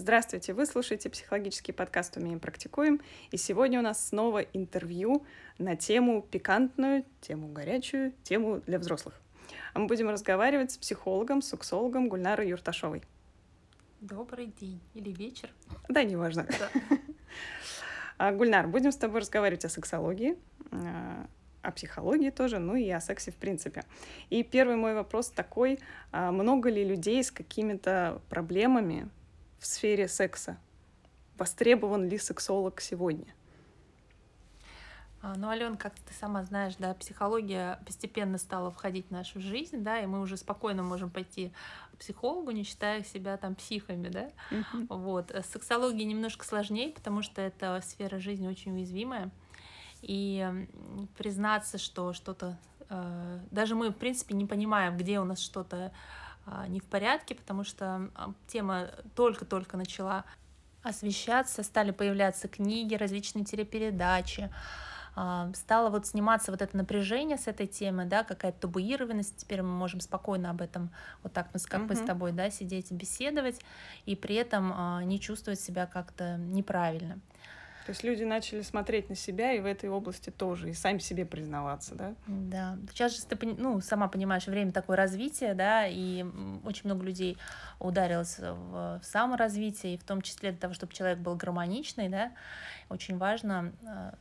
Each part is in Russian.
Здравствуйте, вы слушаете психологический подкаст «Умеем, практикуем», и сегодня у нас снова интервью на тему пикантную, тему горячую, тему для взрослых. А мы будем разговаривать с психологом, сексологом Гульнарой Юрташовой. Добрый день или вечер. Да, неважно. Да. А, Гульнар, будем с тобой разговаривать о сексологии, а, о психологии тоже, ну и о сексе в принципе. И первый мой вопрос такой, а много ли людей с какими-то проблемами в сфере секса? Востребован ли сексолог сегодня? А, ну, Ален, как ты сама знаешь, да, психология постепенно стала входить в нашу жизнь, да, и мы уже спокойно можем пойти к психологу, не считая себя там психами, да. Uh-huh. Вот. С сексологией немножко сложнее, потому что эта сфера жизни очень уязвимая. И признаться, что что-то... Э, даже мы, в принципе, не понимаем, где у нас что-то не в порядке, потому что а, тема только-только начала освещаться, стали появляться книги, различные телепередачи, а, стало вот сниматься вот это напряжение с этой темы, да, какая-то табуированность, теперь мы можем спокойно об этом, вот так мы, как мы с тобой, да, сидеть и беседовать, и при этом не чувствовать себя как-то неправильно. То есть люди начали смотреть на себя и в этой области тоже, и сами себе признаваться, да? Да. Сейчас же ты, ну, сама понимаешь, время такое развитие, да, и очень много людей ударилось в, в саморазвитие, и в том числе для того, чтобы человек был гармоничный, да, очень важно э,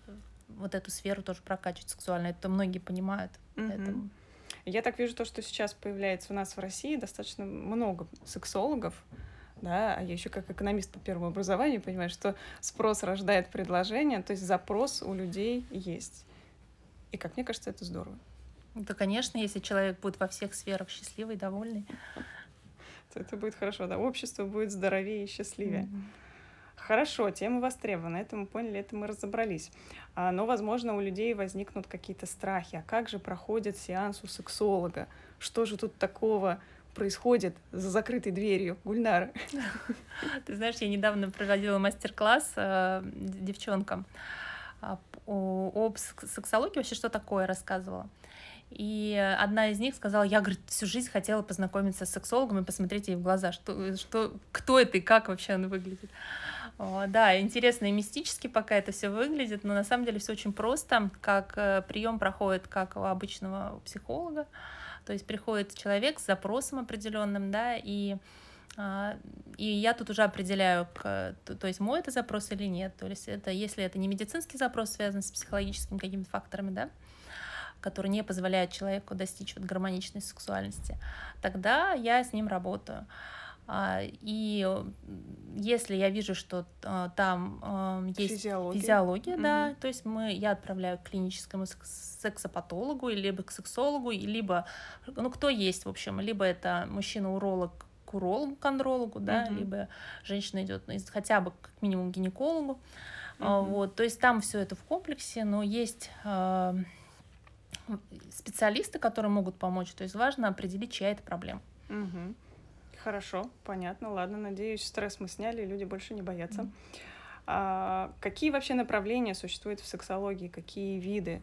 вот эту сферу тоже прокачивать сексуально. Это многие понимают. Mm-hmm. Поэтому... Я так вижу то, что сейчас появляется у нас в России достаточно много сексологов, да, а я еще как экономист по первому образованию понимаю, что спрос рождает предложение, то есть запрос у людей есть. И, как мне кажется, это здорово. Да, конечно, если человек будет во всех сферах счастливый, довольный. То это будет хорошо, да, общество будет здоровее и счастливее. Mm-hmm. Хорошо, тема востребована, это мы поняли, это мы разобрались. А, но, возможно, у людей возникнут какие-то страхи. А как же проходит сеанс у сексолога? Что же тут такого происходит за закрытой дверью, Гульнара? Ты знаешь, я недавно проводила мастер-класс э, девчонкам э, об сексологии, вообще что такое рассказывала. И одна из них сказала, я, говорит, всю жизнь хотела познакомиться с сексологом и посмотреть ей в глаза, что, что, кто это и как вообще он выглядит. О, да, интересно и мистически пока это все выглядит, но на самом деле все очень просто, как э, прием проходит как у обычного психолога. То есть приходит человек с запросом определенным, да, и а, и я тут уже определяю, то, есть мой это запрос или нет. То есть это, если это не медицинский запрос, связан с психологическими какими-то факторами, да, который не позволяет человеку достичь вот гармоничной сексуальности, тогда я с ним работаю. А, и если я вижу, что а, там есть физиология, физиология mm-hmm. да, то есть мы, я отправляю к клиническому сексопатологу, либо к сексологу, либо, ну, кто есть, в общем, либо это мужчина-уролог к урологу, к андрологу, да, mm-hmm. либо женщина идет ну, хотя бы как минимум к гинекологу. Mm-hmm. Вот, то есть там все это в комплексе, но есть специалисты, которые могут помочь. То есть важно определить, чья это проблема. Угу. Хорошо, понятно, ладно, надеюсь, стресс мы сняли, люди больше не боятся. Mm. А, какие вообще направления существуют в сексологии, какие виды?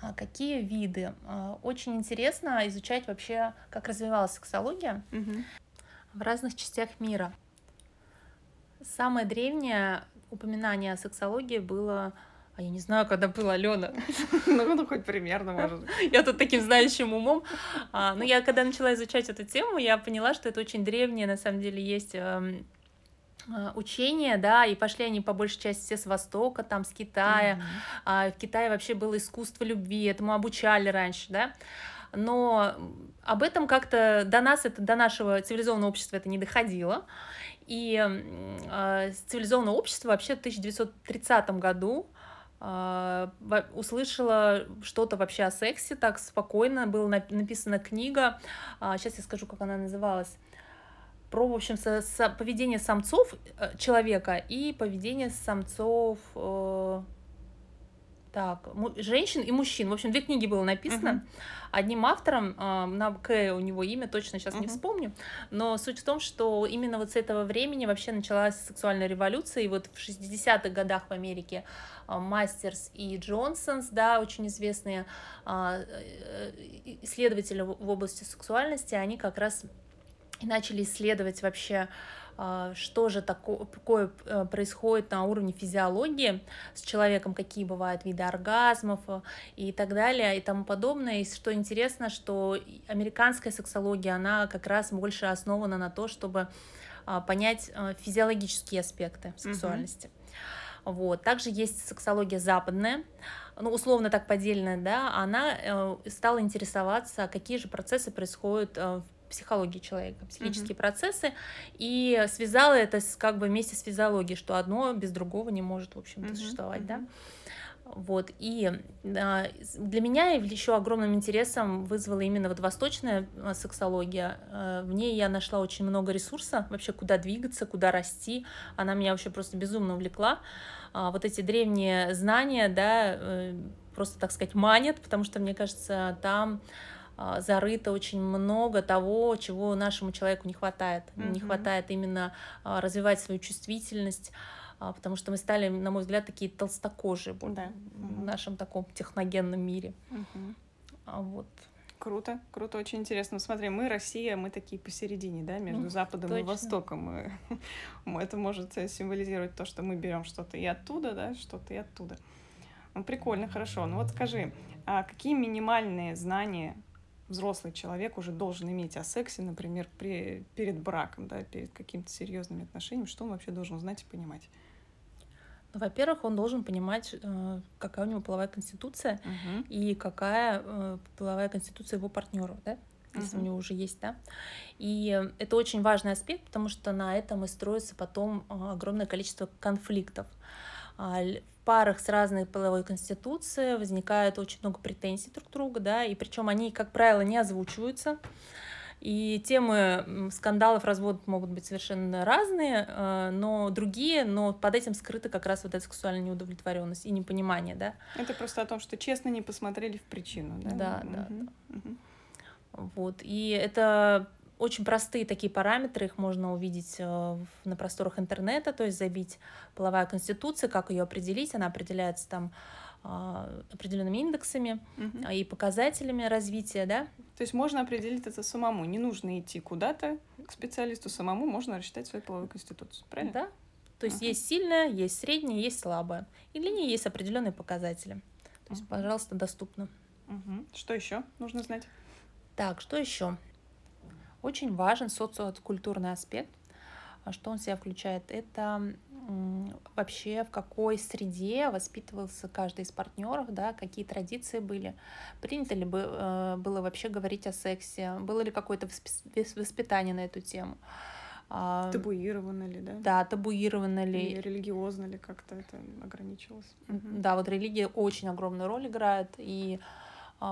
А какие виды? А, очень интересно изучать вообще, как развивалась сексология mm-hmm. в разных частях мира. Самое древнее упоминание о сексологии было а я не знаю, когда была Алена. Ну, ну, хоть примерно, может Я тут таким знающим умом. А, но я, когда начала изучать эту тему, я поняла, что это очень древнее, на самом деле, есть эм, а, учения, да, и пошли они по большей части все с Востока, там, с Китая. Mm-hmm. А в Китае вообще было искусство любви, этому обучали раньше, да. Но об этом как-то до нас, это, до нашего цивилизованного общества это не доходило. И э, цивилизованное общество вообще в 1930 году услышала что-то вообще о сексе так спокойно, была написана книга, сейчас а, я скажу, как она называлась, про, в общем, со, со, поведение самцов э, человека и поведение самцов э, так, женщин и мужчин. В общем, две книги было написано. Uh-huh. Одним автором, э, на К у него имя, точно сейчас uh-huh. не вспомню. Но суть в том, что именно вот с этого времени вообще началась сексуальная революция. И вот в 60-х годах в Америке э, Мастерс и Джонсонс, да, очень известные э, исследователи в области сексуальности, они как раз и начали исследовать вообще а, что же такое э, происходит на уровне физиологии с человеком, какие бывают виды оргазмов э, и так далее и тому подобное. И что интересно, что американская сексология, она как раз больше основана на то, чтобы а, понять э, физиологические аспекты сексуальности. Mm-hmm. Вот. Также есть сексология западная, ну, условно так поделенная, да, она э, стала интересоваться, какие же процессы происходят э, психологии человека, психические mm-hmm. процессы, и связала это с, как бы вместе с физиологией, что одно без другого не может, в общем-то, mm-hmm. существовать, mm-hmm. да. Вот, и а, для меня еще огромным интересом вызвала именно вот восточная а, сексология. А, в ней я нашла очень много ресурса, вообще куда двигаться, куда расти. Она меня вообще просто безумно увлекла. А, вот эти древние знания, да, э, просто, так сказать, манят, потому что, мне кажется, там зарыто очень много того, чего нашему человеку не хватает. Mm-hmm. Не хватает именно а, развивать свою чувствительность, а, потому что мы стали, на мой взгляд, такие толстокожие да. в нашем таком техногенном мире. Mm-hmm. Вот. Круто, круто, очень интересно. Смотри, мы Россия, мы такие посередине, да, между Западом Точно. и Востоком. Это может символизировать то, что мы берем что-то и оттуда, да, что-то и оттуда. Ну, прикольно, хорошо. Ну вот скажи, а какие минимальные знания взрослый человек уже должен иметь о сексе, например, при, перед браком, да, перед какими-то серьезными отношениями, что он вообще должен знать и понимать? Ну, во-первых, он должен понимать, э, какая у него половая конституция uh-huh. и какая э, половая конституция его партнера, да, если uh-huh. у него уже есть, да. И это очень важный аспект, потому что на этом и строится потом э, огромное количество конфликтов. А, парах с разной половой конституцией возникает очень много претензий друг к другу, да, и причем они, как правило, не озвучиваются. И темы скандалов, разводов могут быть совершенно разные, э, но другие, но под этим скрыта как раз вот эта сексуальная неудовлетворенность и непонимание, да. Это просто о том, что честно не посмотрели в причину, да? Да, да. Угу. да. Угу. Вот. И это очень простые такие параметры, их можно увидеть э, на просторах интернета, то есть забить половая конституция, как ее определить, она определяется там а, определенными индексами угу. и показателями развития, да. То есть можно определить это самому, не нужно идти куда-то к специалисту, самому можно рассчитать свою половую конституцию, правильно? Да. То есть uh есть сильная, есть средняя, есть слабая. И для нее есть определенные показатели. То есть, uh пожалуйста, доступно. uh Что еще нужно знать? Так, что еще? Очень важен социокультурный аспект. А что он в себя включает? Это вообще в какой среде воспитывался каждый из партнеров, да, какие традиции были, принято ли э, было вообще говорить о сексе, было ли какое-то воспитание на эту тему. А, табуировано ли, да? Да, табуировано ли. И религиозно ли как-то это ограничивалось? Да, вот религия очень огромную роль играет, и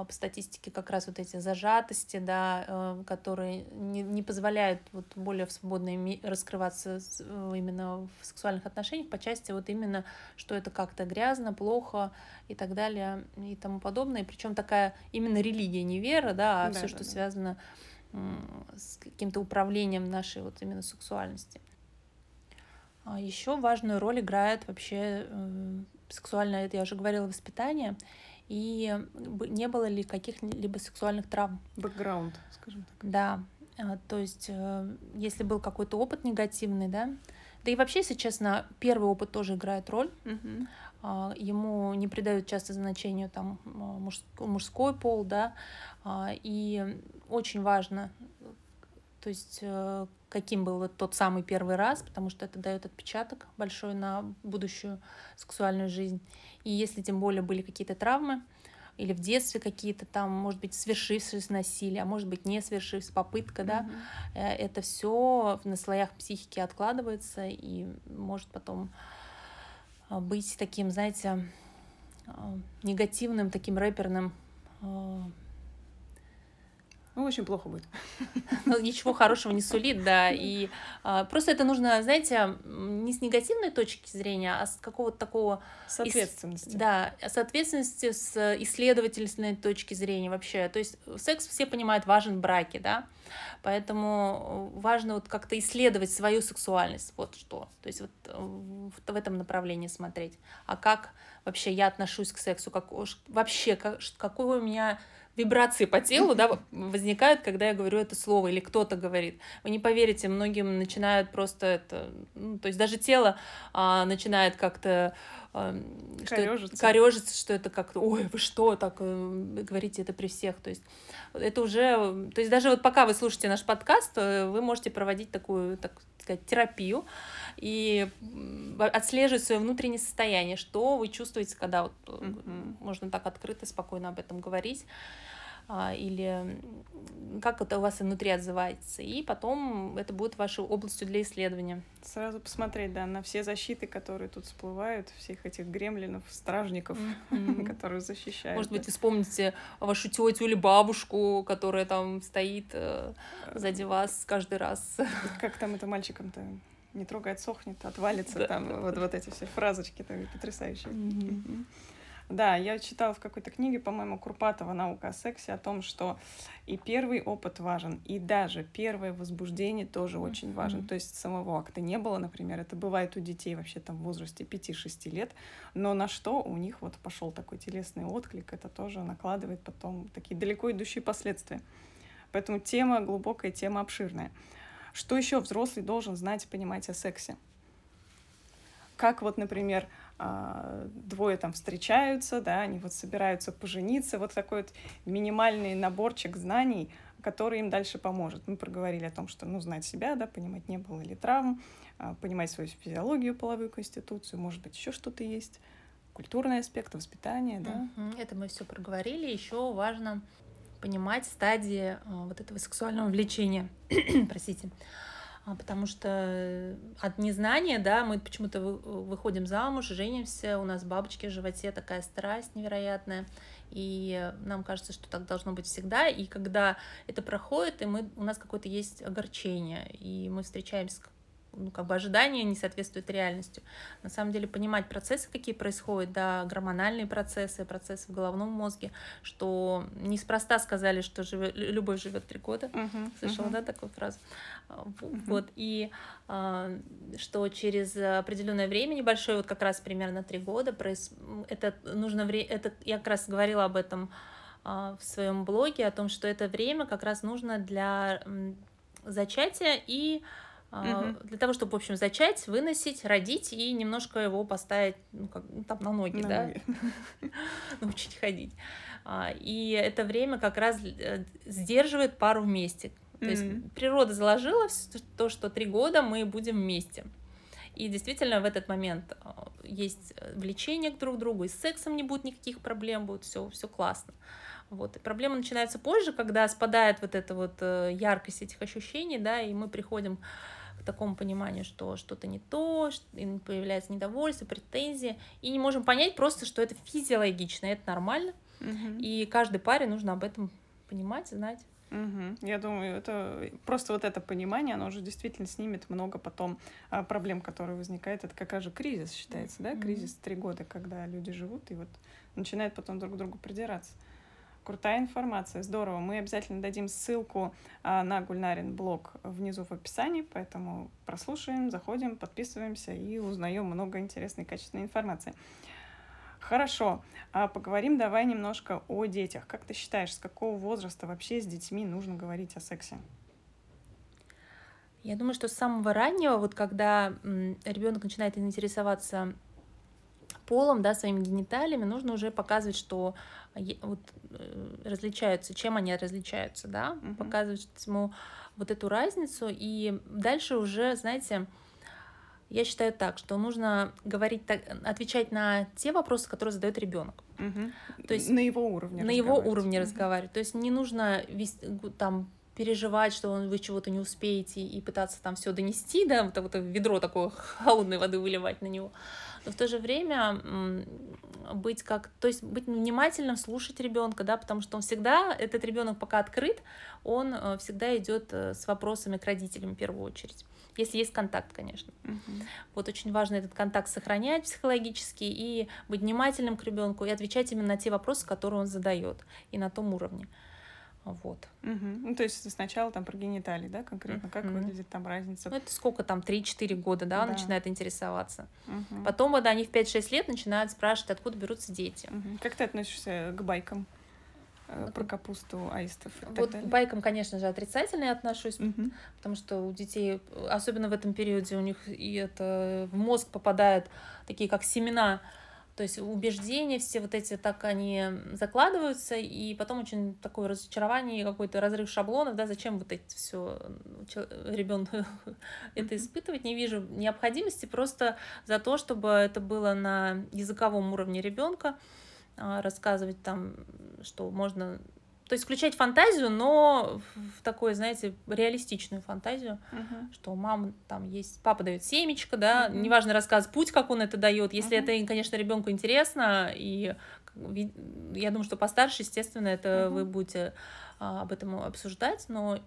по статистике как раз вот эти зажатости, да, э, которые не, не позволяют вот более свободно раскрываться э, именно в сексуальных отношениях по части вот именно, что это как-то грязно, плохо и так далее и тому подобное. Причем такая именно религия, не вера, да, а да, все, да, что да. связано с каким-то управлением нашей вот именно сексуальности. А еще важную роль играет вообще э, сексуальное, я уже говорила, воспитание и не было ли каких-либо сексуальных травм. Бэкграунд, скажем так. Да, а, то есть э, если был какой-то опыт негативный, да, да и вообще, если честно, первый опыт тоже играет роль. Угу. Ему не придают часто значению там мужской пол, да, и очень важно, то есть э, каким был вот тот самый первый раз, потому что это дает отпечаток большой на будущую сексуальную жизнь. И если тем более были какие-то травмы, или в детстве какие-то там, может быть, свершившееся насилие, а может быть, не свершившаяся попытка, да, mm-hmm. это все на слоях психики откладывается и может потом а, быть таким, знаете, а, негативным, таким рэперным ну, очень плохо будет. Ну, ничего хорошего не сулит, да. И а, просто это нужно, знаете, не с негативной точки зрения, а с какого-то такого... С ответственности. Ис... Да, с ответственности, с исследовательной точки зрения вообще. То есть секс все понимают важен в браке, да. Поэтому важно вот как-то исследовать свою сексуальность, вот что. То есть вот в, в этом направлении смотреть. А как вообще я отношусь к сексу, как вообще как, какой у меня вибрации по телу да, возникают, когда я говорю это слово или кто-то говорит. Вы не поверите, многим начинают просто это, ну, то есть даже тело а, начинает как-то Что, корежиться, что это как-то, ой, вы что, так э, говорите это при всех, то есть это уже, то есть даже вот пока вы слушаете наш подкаст, э, вы можете проводить такую, так сказать, терапию и отслеживать свое внутреннее состояние, что вы чувствуете, когда вот mm-hmm. можно так открыто, спокойно об этом говорить или как это у вас внутри отзывается. И потом это будет вашей областью для исследования. Сразу посмотреть, да, на все защиты, которые тут всплывают, всех этих гремлинов, стражников, mm-hmm. которые защищают. Может быть, вспомните вашу тетю или бабушку, которая там стоит э, сзади вас каждый раз. Как там это мальчиком-то? Не трогает, сохнет, отвалится, да. там вот, вот эти все фразочки там потрясающие. Mm-hmm. Да, я читала в какой-то книге, по-моему, Курпатова «Наука о сексе» о том, что и первый опыт важен, и даже первое возбуждение тоже очень mm-hmm. важен. То есть самого акта не было, например, это бывает у детей вообще там в возрасте 5-6 лет, но на что у них вот пошел такой телесный отклик, это тоже накладывает потом такие далеко идущие последствия. Поэтому тема глубокая, тема обширная. Что еще взрослый должен знать и понимать о сексе? Как вот, например, двое там встречаются, да, они вот собираются пожениться, вот такой вот минимальный наборчик знаний, который им дальше поможет. Мы проговорили о том, что, ну, знать себя, да, понимать, не было ли травм, а, понимать свою физиологию, половую конституцию, может быть, еще что-то есть, культурный аспект, воспитание, да. Это мы все проговорили. Еще важно понимать стадии а, вот этого сексуального влечения. Простите. А, потому что э, от незнания, да, мы почему-то выходим замуж, женимся, у нас бабочки в животе, такая страсть невероятная, и нам кажется, что так должно быть всегда, и когда это проходит, и мы, у нас какое-то есть огорчение, и мы встречаемся с ну, как бы ожидания не соответствуют реальности. На самом деле понимать процессы, какие происходят, да, гормональные процессы, процессы в головном мозге, что неспроста сказали, что живет, любовь живет три года. Uh-huh, Слышала, uh-huh. да, такую фразу? Uh-huh. Вот, и а, что через определенное время небольшое, вот как раз примерно три года, проис... это нужно время, это я как раз говорила об этом а, в своем блоге, о том, что это время как раз нужно для зачатия и угу. для того, чтобы, в общем, зачать, выносить, родить и немножко его поставить, ну, как, ну, там, на ноги, на да, ноги. научить ходить. А, и это время как раз э, сдерживает пару вместе. То есть природа заложила то, что три года мы будем вместе. И действительно в этот момент а, есть влечение к друг другу, и с сексом не будет никаких проблем, будет все, все классно. Вот. И проблема начинается позже, когда спадает вот эта вот э, яркость этих ощущений, да, и мы приходим к такому пониманию, что что-то не то, и появляется недовольство, претензии, и не можем понять просто, что это физиологично, это нормально, угу. и каждой паре нужно об этом понимать, знать. Угу. Я думаю, это просто вот это понимание, оно уже действительно снимет много потом а, проблем, которые возникают. Это как раз же кризис считается, да? Кризис три года, когда люди живут и вот начинают потом друг к другу придираться. Крутая информация, здорово. Мы обязательно дадим ссылку а, на Гульнарин блог внизу в описании, поэтому прослушаем, заходим, подписываемся и узнаем много интересной качественной информации. Хорошо, а поговорим давай немножко о детях. Как ты считаешь, с какого возраста вообще с детьми нужно говорить о сексе? Я думаю, что с самого раннего, вот когда ребенок начинает интересоваться полом, да, своими гениталиями, нужно уже показывать, что вот э, различаются, чем они различаются, да, uh-huh. показывать ему вот эту разницу, и дальше уже, знаете, я считаю так, что нужно говорить, так, отвечать на те вопросы, которые задает ребенок. Угу. То есть на его уровне. На его уровне угу. разговаривать. То есть не нужно вести, там переживать, что вы чего-то не успеете и пытаться там все донести, да, вот, вот ведро такое холодной воды выливать на него но в то же время быть как, то есть быть внимательным, слушать ребенка, да, потому что он всегда, этот ребенок пока открыт, он э, всегда идет э, с вопросами к родителям в первую очередь. Если есть контакт, конечно. Uh-huh. Вот очень важно этот контакт сохранять психологически и быть внимательным к ребенку и отвечать именно на те вопросы, которые он задает, и на том уровне. Вот. Угу. Ну, то есть сначала там про гениталии, да, конкретно, как Мгм. выглядит там разница. Ну, это сколько там, 3-4 года, да, Да. начинает интересоваться. Мгм. Потом, когда они в 5-6 лет начинают спрашивать, откуда берутся дети. Мгм. Как ты относишься к байкам э, про капусту, аистов и Вот к байкам, конечно же, отрицательно я отношусь, Мгм. потому что у детей, особенно в этом периоде, у них и это в мозг попадают такие как семена, то есть убеждения все вот эти так они закладываются, и потом очень такое разочарование и какой-то разрыв шаблонов, да, зачем вот эти все ребенку это испытывать, не вижу необходимости просто за то, чтобы это было на языковом уровне ребенка, рассказывать там, что можно то есть включать фантазию, но в такой, знаете, реалистичную фантазию, Мгм. что мама там есть, папа дает семечко, да, Мгм. неважно рассказ, путь, как он это дает, если Мгм. это, конечно, ребенку интересно, и я думаю, что постарше, естественно, это Мгм. вы будете а, об этом обсуждать, но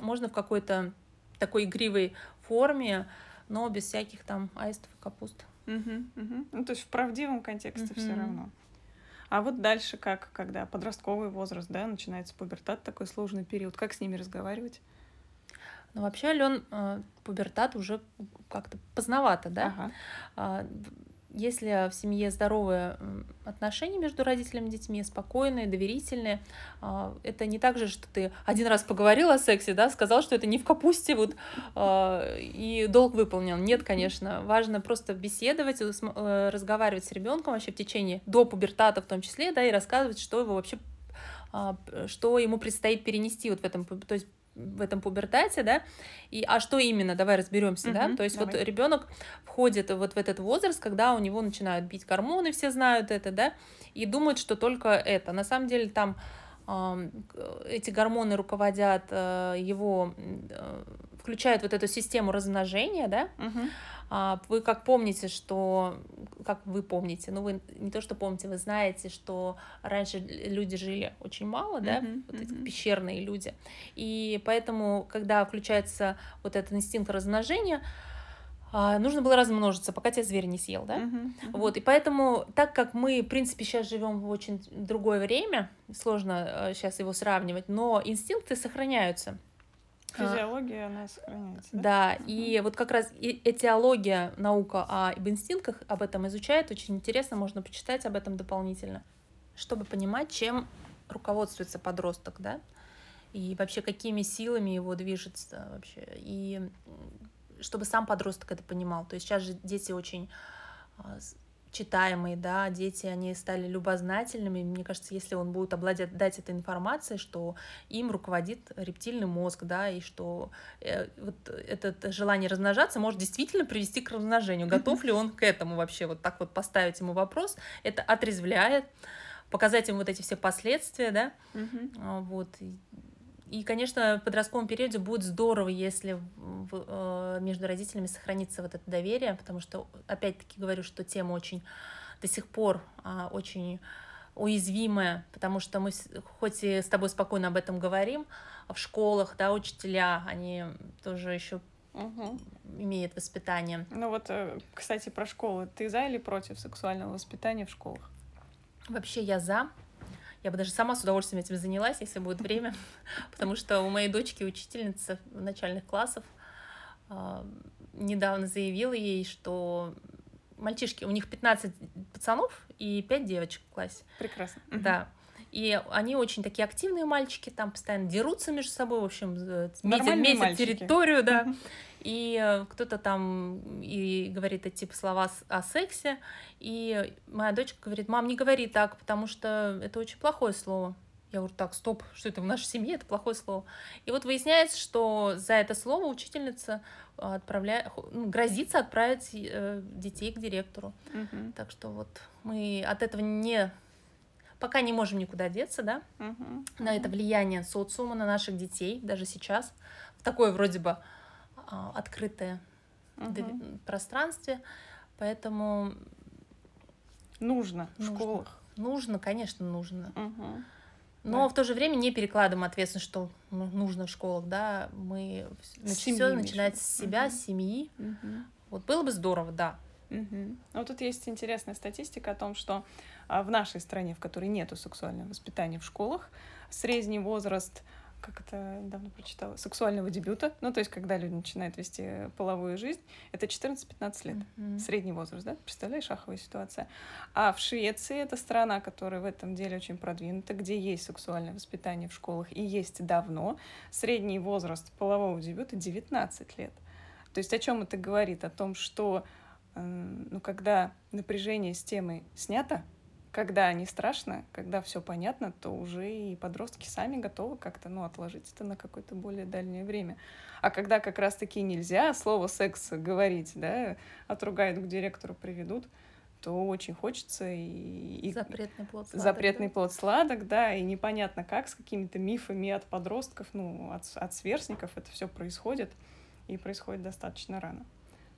можно в какой-то такой игривой форме, но без всяких там аистов и капуст. Мгм. Мгм. Ну, то есть в правдивом контексте все Мгм. равно. А вот дальше как, когда подростковый возраст, да, начинается пубертат, такой сложный период, как с ними разговаривать? Но вообще, Ален, пубертат уже как-то поздновато, да? Ага. Если в семье здоровые отношения между родителями и детьми, спокойные, доверительные, а, это не так же, что ты один раз поговорил о сексе, да, сказал, что это не в капусте, вот, а, и долг выполнен. Нет, конечно. Важно просто беседовать, э, э, разговаривать с ребенком вообще в течение, до пубертата в том числе, да, и рассказывать, что его вообще а, что ему предстоит перенести вот в этом, то есть в этом пубертате, да, и а что именно, давай разберемся, да, Мгм, то есть вот давай. ребенок входит вот в этот возраст, когда у него начинают бить гормоны, все знают это, да, и думают, что только это. На самом деле там эти гормоны руководят э, его, э, включают вот эту систему размножения, да, Мгм. А, Вы как помните, что... Как вы помните? Ну, вы не то, что помните, вы знаете, что раньше люди жили очень мало, да? Мгм, Вот эти мгм. пещерные люди. И поэтому, когда включается вот этот инстинкт размножения, а, нужно было размножиться, пока тебя зверь не съел, да? Мгм. Мгм. Вот, и поэтому, так как мы, в принципе, сейчас живем в очень другое время, сложно сейчас его сравнивать, но инстинкты сохраняются. А, Физиология, она сохраняется. Да? да, и вот как раз этиология, наука об инстинктах об этом изучает, очень интересно, можно почитать об этом дополнительно, чтобы понимать, чем руководствуется подросток, да, и вообще какими силами его движется вообще, и чтобы сам подросток это понимал. То есть сейчас же дети очень читаемые, да, дети, они стали любознательными. Мне кажется, если он будет обладать этой информацией, что им руководит рептильный мозг, да, и что э, вот это желание размножаться может действительно привести к размножению. Готов ли он к этому вообще? Вот так вот поставить ему вопрос, это отрезвляет, показать ему вот эти все последствия, да, а, вот. И, конечно, в подростковом периоде будет здорово, если э, между родителями сохранится вот это доверие, потому что, опять-таки, говорю, что тема очень до сих пор а, очень уязвимая, потому что мы, хоть и с тобой спокойно об этом говорим, в школах, да, учителя, они тоже еще Мгм. имеют воспитание. Ну вот, э, кстати, про школы. Ты за или против сексуального воспитания в школах? Вообще я за. Я бы даже сама с удовольствием этим занялась, если будет время, потому что у моей дочки учительница начальных классов а, недавно заявила ей, что мальчишки, у них 15 пацанов и 5 девочек в классе. Прекрасно. Да. И они очень такие активные мальчики, там постоянно дерутся между собой, в общем, метят, метят территорию, да. И э, кто-то там и говорит эти типа слова о сексе, и моя дочка говорит, мам, не говори так, потому что это очень плохое слово. Я говорю, так, стоп, что это в нашей семье, это плохое слово. И вот выясняется, что за это слово учительница отправляет, ну, грозится отправить э, детей к директору. Мгм. Так что вот мы от этого не пока не можем никуда деться, да, Мгм. на это влияние социума на наших детей, даже сейчас, в такое вроде бы а, открытое Мгм. дови- пространстве. Поэтому Нужно в Нужно. школах. нужно, конечно, нужно. Мгм. Но Да. в то же время не перекладываем ответственность, что ну, нужно в школах, да. Мы все начинается с себя, Мгм. с семьи. Мгм. Вот было бы здорово, да. Угу. Вот тут есть интересная статистика о том, что а, в нашей стране, в которой нету сексуального воспитания в школах, средний возраст как это давно прочитала, сексуального дебюта, ну, то есть, когда люди начинают вести половую жизнь, это 14-15 лет, mm-hmm. средний возраст, да? Представляешь, аховая ситуация. А в Швеции, это страна, которая в этом деле очень продвинута, где есть сексуальное воспитание в школах и есть давно, средний возраст полового дебюта 19 лет. То есть, о чем это говорит? О том, что ну, когда напряжение с темой снято, когда не страшно, когда все понятно, то уже и подростки сами готовы как-то, ну, отложить это на какое-то более дальнее время. А когда как раз-таки нельзя слово секс говорить, да, отругают к директору, приведут, то очень хочется и... запретный плод сладок. Запретный да? плод сладок, да, и непонятно как, с какими-то мифами от подростков, ну, от, от сверстников это все происходит, и происходит достаточно рано.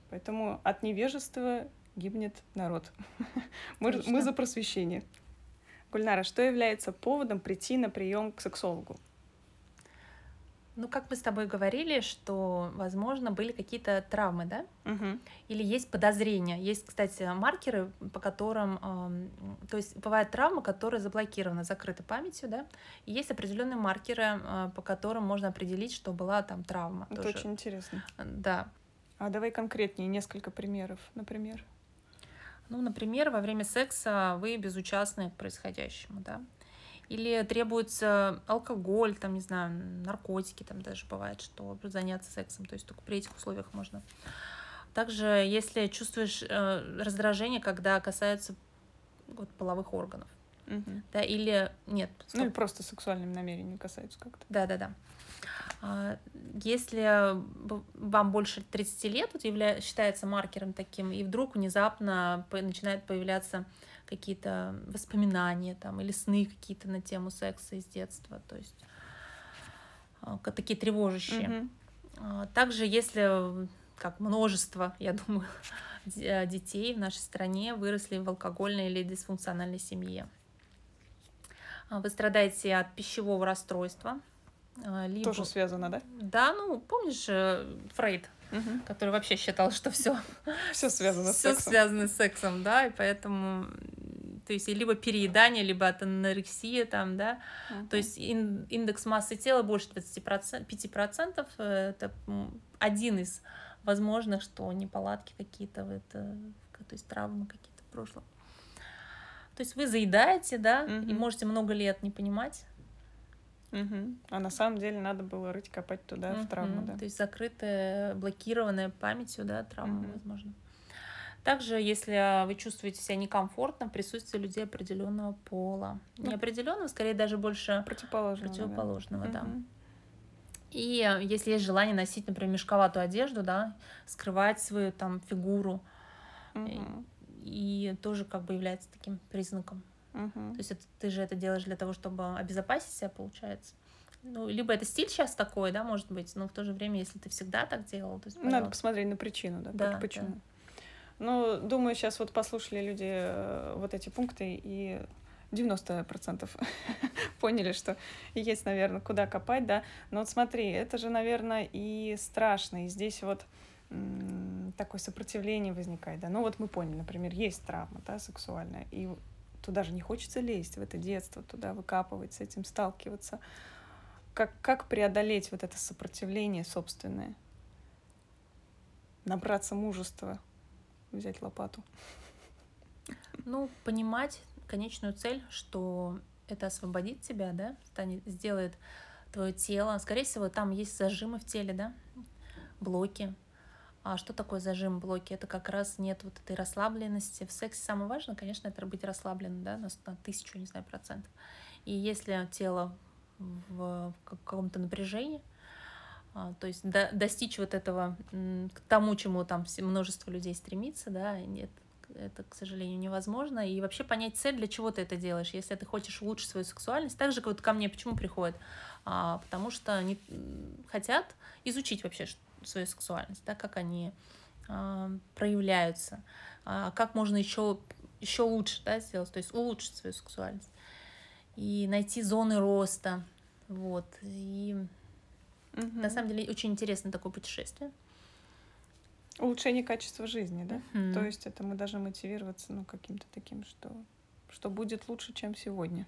Поэтому от невежества гибнет народ. мы, мы за просвещение. Гульнара, что является поводом прийти на прием к сексологу? Ну, как мы с тобой говорили, что, возможно, были какие-то травмы, да? Угу. Или есть подозрения. Есть, кстати, маркеры, по которым, э, то есть бывают травмы, которые заблокированы, закрыты памятью, да? И есть определенные маркеры, э, по которым можно определить, что была там травма. Это тоже. очень интересно. Да. А давай конкретнее несколько примеров, например. Ну, например, во время секса вы безучастны к происходящему, да. Или требуется алкоголь, там, не знаю, наркотики, там даже бывает, что заняться сексом, то есть только при этих условиях можно. Также, если чувствуешь э, раздражение, когда касается вот, половых органов, угу. да, или нет. Стоп. Ну или просто сексуальным намерением касаются как-то. Да, да, да. А, если вам больше 30 лет, вот явля... считается маркером таким, и вдруг внезапно начинают появляться какие-то воспоминания там, или сны какие-то на тему секса из детства, то есть а, такие тревожащие. Mm-hmm. Также если, как множество, я думаю, детей в нашей стране выросли в алкогольной или дисфункциональной семье. Вы страдаете от пищевого расстройства, а, либо... Тоже связано, да? Да, ну, помнишь э, Фрейд, угу. который вообще считал, что все все связано с сексом. Все связано с сексом, да, и поэтому то есть либо переедание, либо от анорексия там, да, uh то есть индекс массы тела больше 20%, 5%, э, это один из возможных, что неполадки какие-то, это, то есть травмы какие-то в прошлом. То есть вы заедаете, да, uh и можете много лет не понимать, Угу. А на самом деле надо было рыть, копать туда, угу. в травму, да. То есть закрытая, блокированная памятью, да, травма, угу. возможно. Также, если вы чувствуете себя некомфортно в присутствии людей определенного пола. Ну, не определенного, скорее даже больше противоположного. Противоположного, да. да. Угу. И если есть желание носить, например, мешковатую одежду, да, скрывать свою там фигуру, угу. и, и тоже как бы является таким признаком Угу. То есть это, ты же это делаешь для того, чтобы обезопасить себя, получается. Ну, либо это стиль сейчас такой, да, может быть, но в то же время, если ты всегда так делал, то есть, Надо посмотреть на причину, да, да почему. Да. Ну, думаю, сейчас вот послушали люди э, вот эти пункты, и 90% поняли, что есть, наверное, куда копать, да. Но вот смотри, это же, наверное, и страшно, и здесь вот такое сопротивление возникает, да. Ну вот мы поняли, например, есть травма, да, сексуальная, и туда же не хочется лезть в это детство, туда выкапывать, с этим сталкиваться. Как, как преодолеть вот это сопротивление собственное? Набраться мужества, взять лопату. Ну, понимать конечную цель, что это освободит тебя, да, станет, сделает твое тело. Скорее всего, там есть зажимы в теле, да, блоки, а что такое зажим блоки? Это как раз нет вот этой расслабленности. В сексе самое важное, конечно, это быть расслабленным, да, на, на тысячу, не знаю, процентов. И если тело в каком-то напряжении, а, то есть до, достичь вот этого к тому, чему там множество людей стремится, да, нет, это, к сожалению, невозможно. И вообще понять цель, для чего ты это делаешь. Если ты хочешь улучшить свою сексуальность, так же, как вот ко мне почему приходят? А, потому что они хотят изучить вообще, свою сексуальность, да, как они э, проявляются, э, как можно еще еще лучше да, сделать, то есть улучшить свою сексуальность и найти зоны роста, вот и угу. на самом деле очень интересно такое путешествие. Улучшение качества жизни, да? Мгм. То есть это мы должны мотивироваться, ну, каким-то таким, что, что будет лучше, чем сегодня.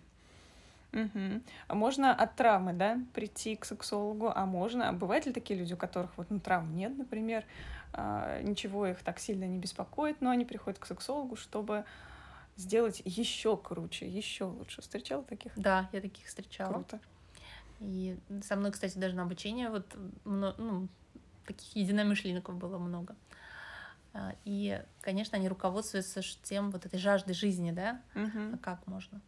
Мгм. А можно от травмы, да, прийти к сексологу, а можно... А бывают ли такие люди, у которых вот ну, травм нет, например, а, ничего их так сильно не беспокоит, но они приходят к сексологу, чтобы сделать еще круче, еще лучше. Встречала таких? Да, я таких встречала. Круто. И со мной, кстати, даже на обучение вот ну, таких единомышленников было много. А, И, конечно, они руководствуются тем вот этой жаждой жизни, да, Мгм. как можно.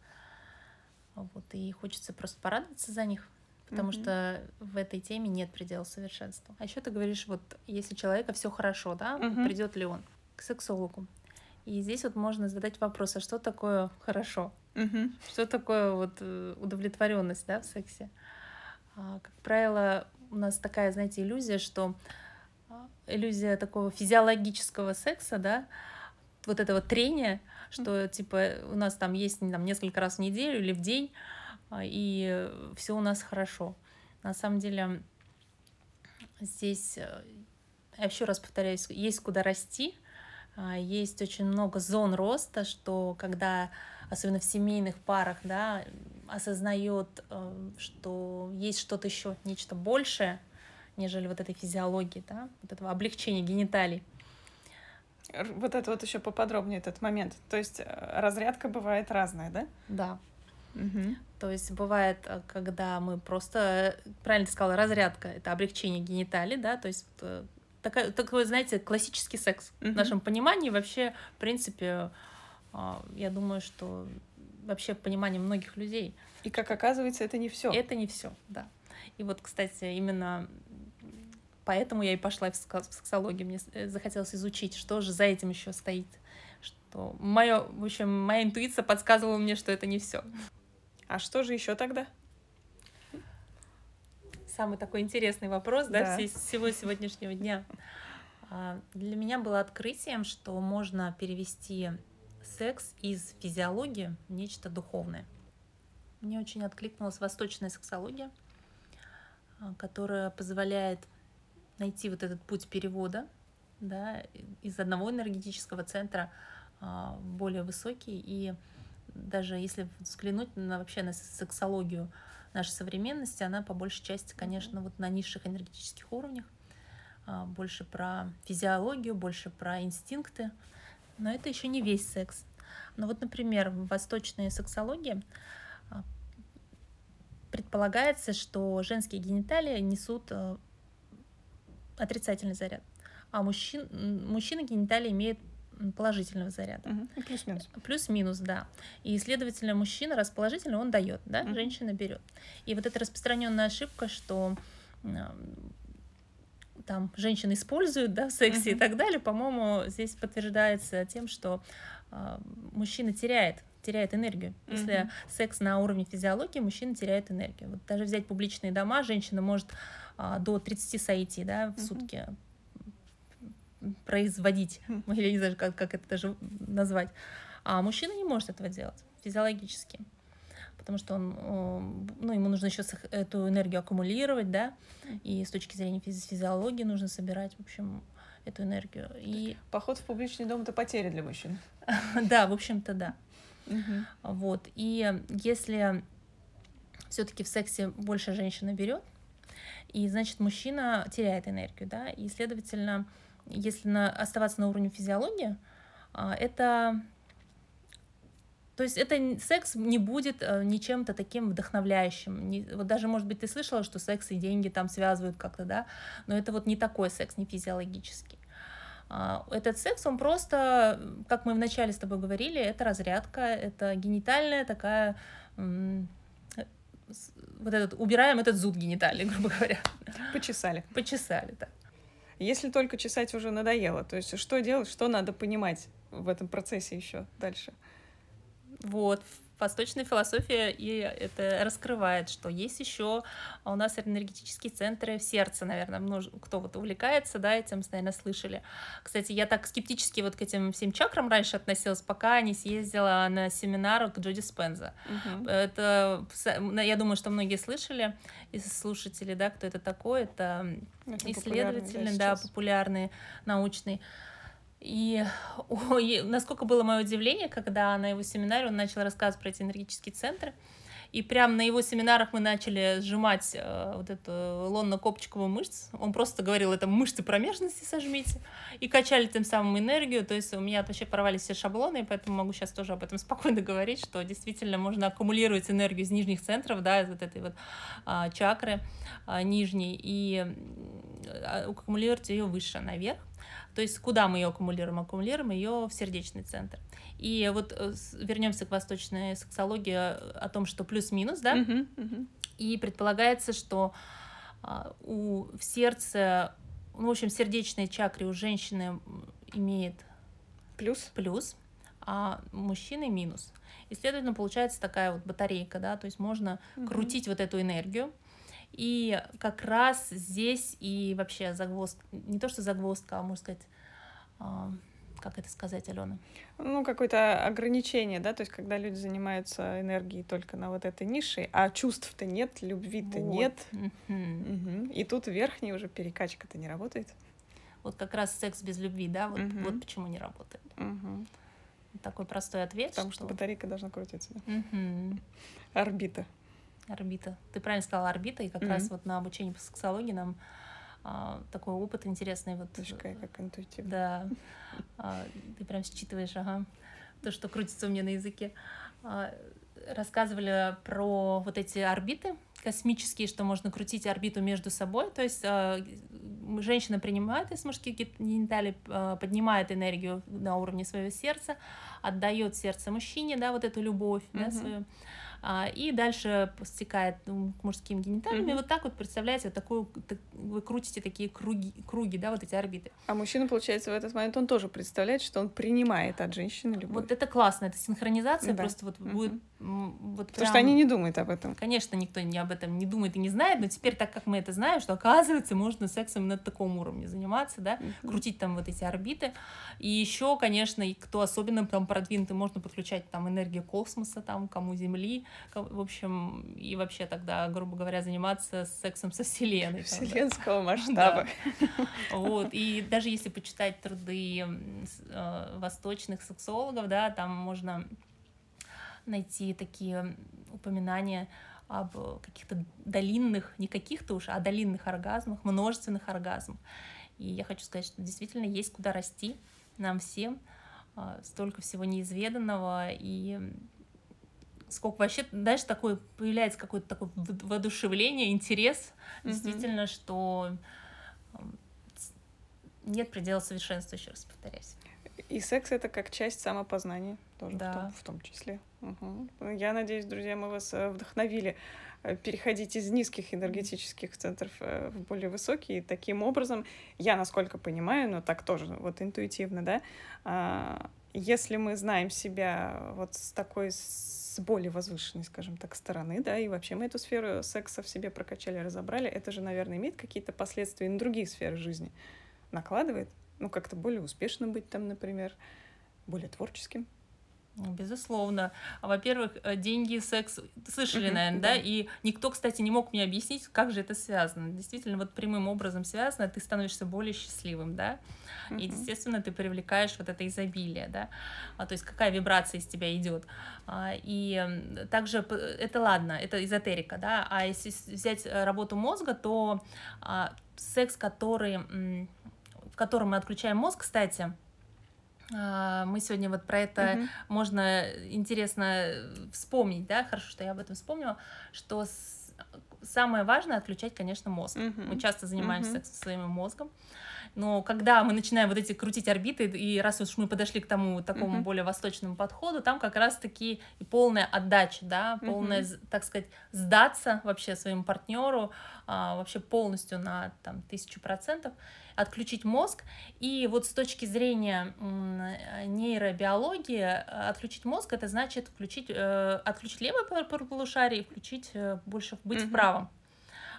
Вот, и хочется просто порадоваться за них, потому Мгм. что в этой теме нет предела совершенства. А еще ты говоришь, вот если человека все хорошо, да, Мгм. придет ли он к сексологу? И здесь вот можно задать вопрос, а что такое хорошо? Мгм. Что такое вот удовлетворенность, да, в сексе? А, Как правило, у нас такая, знаете, иллюзия, что а, иллюзия такого физиологического секса, да, вот этого трения, что типа у нас там есть там, несколько раз в неделю или в день, а, и все у нас хорошо. На самом деле здесь, э, я еще раз повторяюсь, есть куда расти, а, есть очень много зон роста, что когда, особенно в семейных парах, да, осознает, э, что есть что-то еще, нечто большее, нежели вот этой физиологии, да, вот этого облегчения гениталий. Вот это вот еще поподробнее этот момент. То есть э, разрядка бывает разная, да? Да. Мгм. То есть бывает, э, когда мы просто, э, правильно ты сказала, разрядка, это облегчение гениталий, да, то есть такая, такой, знаете, классический секс. Мгм. В нашем понимании вообще, в принципе, я думаю, что вообще в понимании многих людей И как оказывается, это не все. это не все, да. И вот, кстати, именно поэтому я и пошла в сексологию. Мне э, захотелось изучить, что же за этим еще стоит. Что моё, в общем, моя интуиция подсказывала мне, что это не все. А что же еще тогда? Самый такой интересный вопрос, да, Да. всего сегодняшнего дня. А, Для меня было открытием, что можно перевести секс из физиологии в нечто духовное. Мне очень откликнулась восточная сексология, а, которая позволяет найти вот этот путь перевода да, из одного энергетического центра а, более высокий. И даже если взглянуть на вообще на сексологию нашей современности, она по большей части, конечно, вот на низших энергетических уровнях, а, больше про физиологию, больше про инстинкты, но это еще не весь секс. Но вот, например, в восточной сексологии а, предполагается, что женские гениталии несут отрицательный заряд, а мужчин, м, мужчины гениталии имеют положительного заряда. Ну, Плюс-минус. Плюс-минус, да. И, следовательно, мужчина расположительный, он дает, да, Мгм. женщина берет. И вот эта распространенная ошибка, что м, там женщины используют, да, в сексе и Мгм. так далее, по-моему, здесь подтверждается тем, что а, мужчина теряет теряет энергию. Если Мгм. секс на уровне физиологии, мужчина теряет энергию. Вот даже взять публичные дома, женщина может а, до 30 сойти да, в сутки производить. Ну, Я не знаю, как, как это даже назвать. А мужчина не может этого делать физиологически. Потому что он, ну, ему нужно еще эту энергию аккумулировать, да, и с точки зрения физи- физиологии нужно собирать, в общем, эту энергию. И Поход в публичный дом это потеря для мужчин. да, в общем-то, да. Вот. И если все-таки в сексе больше женщина берет, и значит мужчина теряет энергию, да, и следовательно, если на, оставаться на уровне физиологии, а, это то есть это секс не будет э, ничем-то таким вдохновляющим. Не- вот даже, может быть, ты слышала, что секс и деньги там связывают как-то, да, но это вот не такой секс, не физиологический. А, Этот секс, он просто, как мы вначале с тобой говорили, это разрядка, это генитальная такая, вот этот, убираем этот зуд гениталий, грубо говоря, Почесали. почесали, так. Если только чесать уже надоело, то есть что делать, что надо понимать в этом процессе еще дальше? Вот, восточная философия и это раскрывает, что есть еще у нас энергетические центры в сердце, наверное, множ... кто вот увлекается, да, этим, наверное, слышали. Кстати, я так скептически вот к этим всем чакрам раньше относилась, пока не съездила на семинар к Джоди Спенза. Угу. Это, я думаю, что многие слышали из слушателей, да, кто это такой, это, это исследователь, да, да, популярный, научный. И ой, насколько было мое удивление, когда на его семинаре он начал рассказывать про эти энергетические центры. И прямо на его семинарах мы начали сжимать э, вот эту лонно-копчиковую мышцу. Он просто говорил, это мышцы промежности сожмите. И качали тем самым энергию. То есть у меня вообще порвались все шаблоны, и поэтому могу сейчас тоже об этом спокойно говорить, что действительно можно аккумулировать энергию из нижних центров, да, из вот этой вот а, чакры а, нижней, и а, аккумулировать ее выше, наверх. То есть куда мы ее аккумулируем? Аккумулируем ее в сердечный центр. И вот э, вернемся к восточной сексологии э, о том, что плюс-минус, да? Uh-huh, uh-huh. И предполагается, что а, у в сердце, ну, в общем, сердечной чакре у женщины имеет плюс, плюс а у мужчины минус. И, следовательно, получается такая вот батарейка, да, то есть можно uh-huh. крутить вот эту энергию. И как раз здесь и вообще загвоздка, не то что загвоздка, а можно сказать, а, как это сказать, Алена? Ну, какое-то ограничение, да, то есть когда люди занимаются энергией только на вот этой нише, а чувств-то нет, любви-то вот. нет. Угу. И тут верхняя уже перекачка-то не работает. Вот как раз секс без любви, да, вот, угу. вот почему не работает. Угу. Такой простой ответ. Потому что, что батарейка должна крутиться. Да? Угу. Орбита. Орбита. Ты правильно сказала орбита, и как mm-hmm. раз вот на обучении по сексологии нам а, такой опыт интересный. Вот, Точка, как интуитивно. Да. А, ты прям считываешь, ага, то, что крутится у меня на языке. А, рассказывали про вот эти орбиты космические, что можно крутить орбиту между собой. То есть а, женщина принимает из мужских гениталий, а, поднимает энергию на уровне своего сердца, отдает сердце мужчине, да, вот эту любовь, mm-hmm. да, свою и дальше стекает ну, к мужским гениталиям, mm-hmm. и вот так вот представляете, вот такую, так, вы крутите такие круги, круги, да, вот эти орбиты. А мужчина, получается, в этот момент он тоже представляет, что он принимает от женщины любовь. Вот это классно, это синхронизация да. просто вот mm-hmm. будет вот Потому прям... что они не думают об этом. Конечно, никто не об этом не думает и не знает, но теперь, так как мы это знаем, что оказывается, можно сексом на таком уровне заниматься, да, mm-hmm. крутить там вот эти орбиты. И еще, конечно, и кто особенно там продвинутый, можно подключать там энергию космоса, там, кому Земли, в общем, и вообще тогда, грубо говоря, заниматься сексом со Вселенной. Вселенского масштаба. Вот, и даже если почитать труды э, восточных сексологов, да, там можно найти такие упоминания об каких-то долинных, не каких-то уж, а долинных оргазмах, множественных оргазмах. И я хочу сказать, что действительно есть куда расти нам всем, а, столько всего неизведанного, и сколько вообще, знаешь, такое появляется какое-то такое воодушевление, интерес, mm-hmm. действительно, что нет предела совершенства, еще раз повторяюсь. И секс это как часть самопознания тоже да. в, том, в том числе. Угу. Я надеюсь, друзья, мы вас э, вдохновили э, переходить из низких энергетических центров э, в более высокие. Таким образом, я, насколько понимаю, но так тоже вот интуитивно, да, а, если мы знаем себя вот с такой с более возвышенной, скажем так, стороны, да, и вообще мы эту сферу секса в себе прокачали, разобрали, это же, наверное, имеет какие-то последствия на другие сферы жизни. Накладывает, ну, как-то более успешно быть там, например, более творческим. Безусловно. Во-первых, э, деньги секс слышали, наверное, да? и никто, кстати, не мог мне объяснить, как же это связано. Действительно, вот прямым образом связано, ты становишься более счастливым, да, и, естественно, ты привлекаешь вот это изобилие, да, а, то есть какая вибрация из тебя идет. А, и также это ладно, это эзотерика, да, а если взять э, работу мозга, то а, секс, который, в котором мы отключаем мозг, кстати, мы сегодня вот про это угу. можно интересно вспомнить, да, хорошо, что я об этом вспомнила, что с... самое важное отключать, конечно, мозг. Угу. Мы часто занимаемся угу. своим мозгом, но когда мы начинаем вот эти крутить орбиты, и раз уж мы подошли к тому такому uh более восточному подходу, там как раз-таки и полная отдача, да, полная, uh так сказать, сдаться вообще своему партнеру, а, вообще полностью на там тысячу процентов. отключить мозг. И вот с точки зрения нейробиологии, отключить мозг это значит включить, э, отключить левое полушарие и включить э, больше быть mm-hmm. в правом.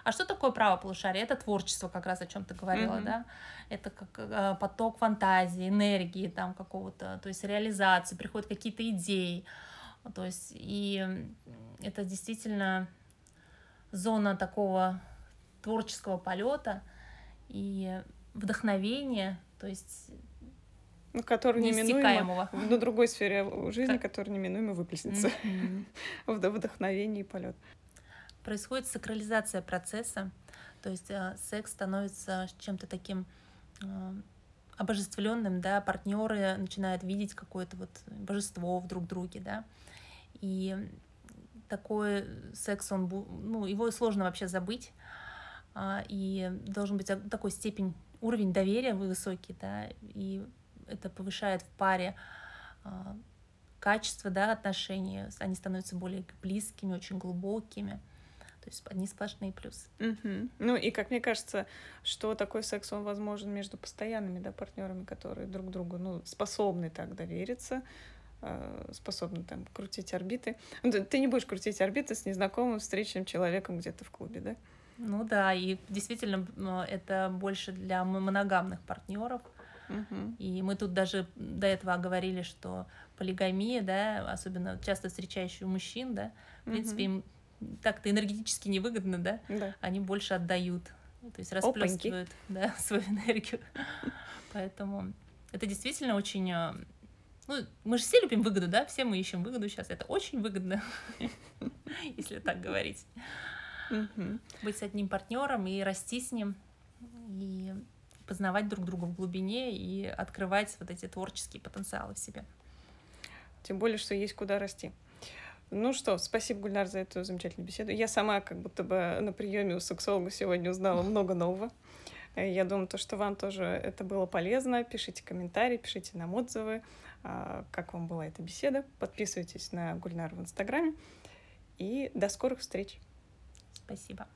А что такое право полушарие? Это творчество, как раз о чем ты говорила, mm-hmm. да? Это как э, поток фантазии, энергии там какого-то, то есть реализации, приходят какие-то идеи. То есть и это действительно зона такого творческого полета и вдохновения, то есть ну, который неминуемо на другой сфере жизни, как... который неминуемо выплеснется mm-hmm. в вдохновении и полет. Происходит сакрализация процесса, то есть э, секс становится чем-то таким э, обожествленным, да, партнеры начинают видеть какое-то вот божество в друг друге, да, и такой секс, он, ну, его сложно вообще забыть, а, и должен быть такой степень, уровень доверия высокий, да, и это повышает в паре а, качество, да, отношений, они становятся более близкими, очень глубокими. То есть одни сплошные плюсы. Угу. Ну и как мне кажется, что такой секс, он возможен между постоянными да, партнерами, которые друг другу ну, способны так довериться, э, способны там крутить орбиты. Ну, ты не будешь крутить орбиты с незнакомым встречным человеком где-то в клубе, да? Ну да, и действительно это больше для моногамных партнеров. Угу. И мы тут даже до этого говорили, что полигамия, да, особенно часто встречающие у мужчин, да, в угу. принципе, им так-то энергетически невыгодно, да? да, они больше отдают, то есть расплескивают да, свою энергию. Поэтому это действительно очень... Э, ну, мы же все любим выгоду, да? Все мы ищем выгоду сейчас. Это очень выгодно, если так говорить. Быть с одним партнером и расти с ним, и познавать друг друга в глубине и открывать вот эти творческие потенциалы в себе. Тем более, что есть куда расти. Ну что, спасибо, Гульнар, за эту замечательную беседу. Я сама как будто бы на приеме у сексолога сегодня узнала много нового. Я думаю, то, что вам тоже это было полезно. Пишите комментарии, пишите нам отзывы, а, как вам была эта беседа. Подписывайтесь на Гульнар в Инстаграме. И до скорых встреч. Спасибо.